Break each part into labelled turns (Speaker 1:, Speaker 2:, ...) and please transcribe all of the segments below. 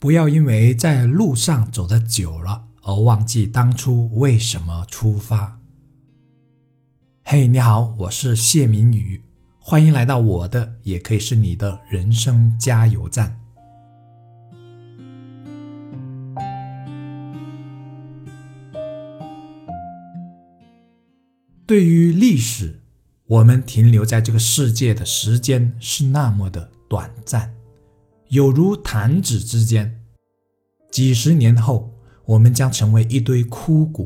Speaker 1: 不要因为在路上走得久了而忘记当初为什么出发。嘿，你好，我是谢明宇，欢迎来到我的，也可以是你的人生加油站。对于历史，我们停留在这个世界的时间是那么的短暂。有如弹指之间，几十年后，我们将成为一堆枯骨；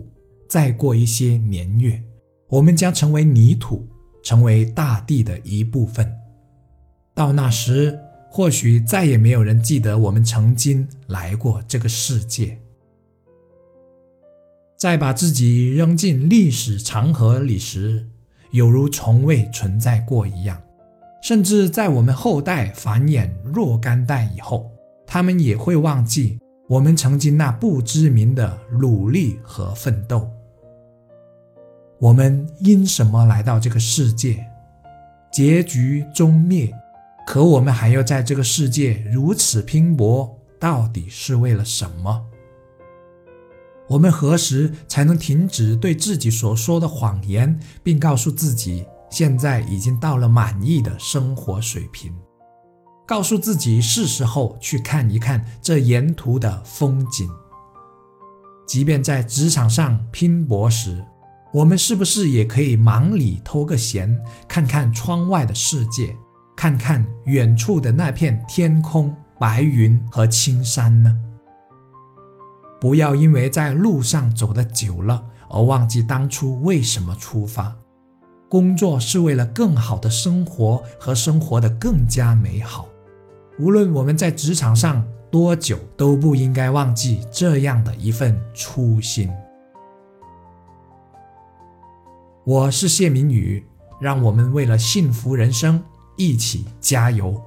Speaker 1: 再过一些年月，我们将成为泥土，成为大地的一部分。到那时，或许再也没有人记得我们曾经来过这个世界。在把自己扔进历史长河里时，有如从未存在过一样。甚至在我们后代繁衍若干代以后，他们也会忘记我们曾经那不知名的努力和奋斗。我们因什么来到这个世界？结局终灭，可我们还要在这个世界如此拼搏，到底是为了什么？我们何时才能停止对自己所说的谎言，并告诉自己？现在已经到了满意的生活水平，告诉自己是时候去看一看这沿途的风景。即便在职场上拼搏时，我们是不是也可以忙里偷个闲，看看窗外的世界，看看远处的那片天空、白云和青山呢？不要因为在路上走得久了，而忘记当初为什么出发。工作是为了更好的生活和生活的更加美好。无论我们在职场上多久，都不应该忘记这样的一份初心。我是谢明宇，让我们为了幸福人生一起加油。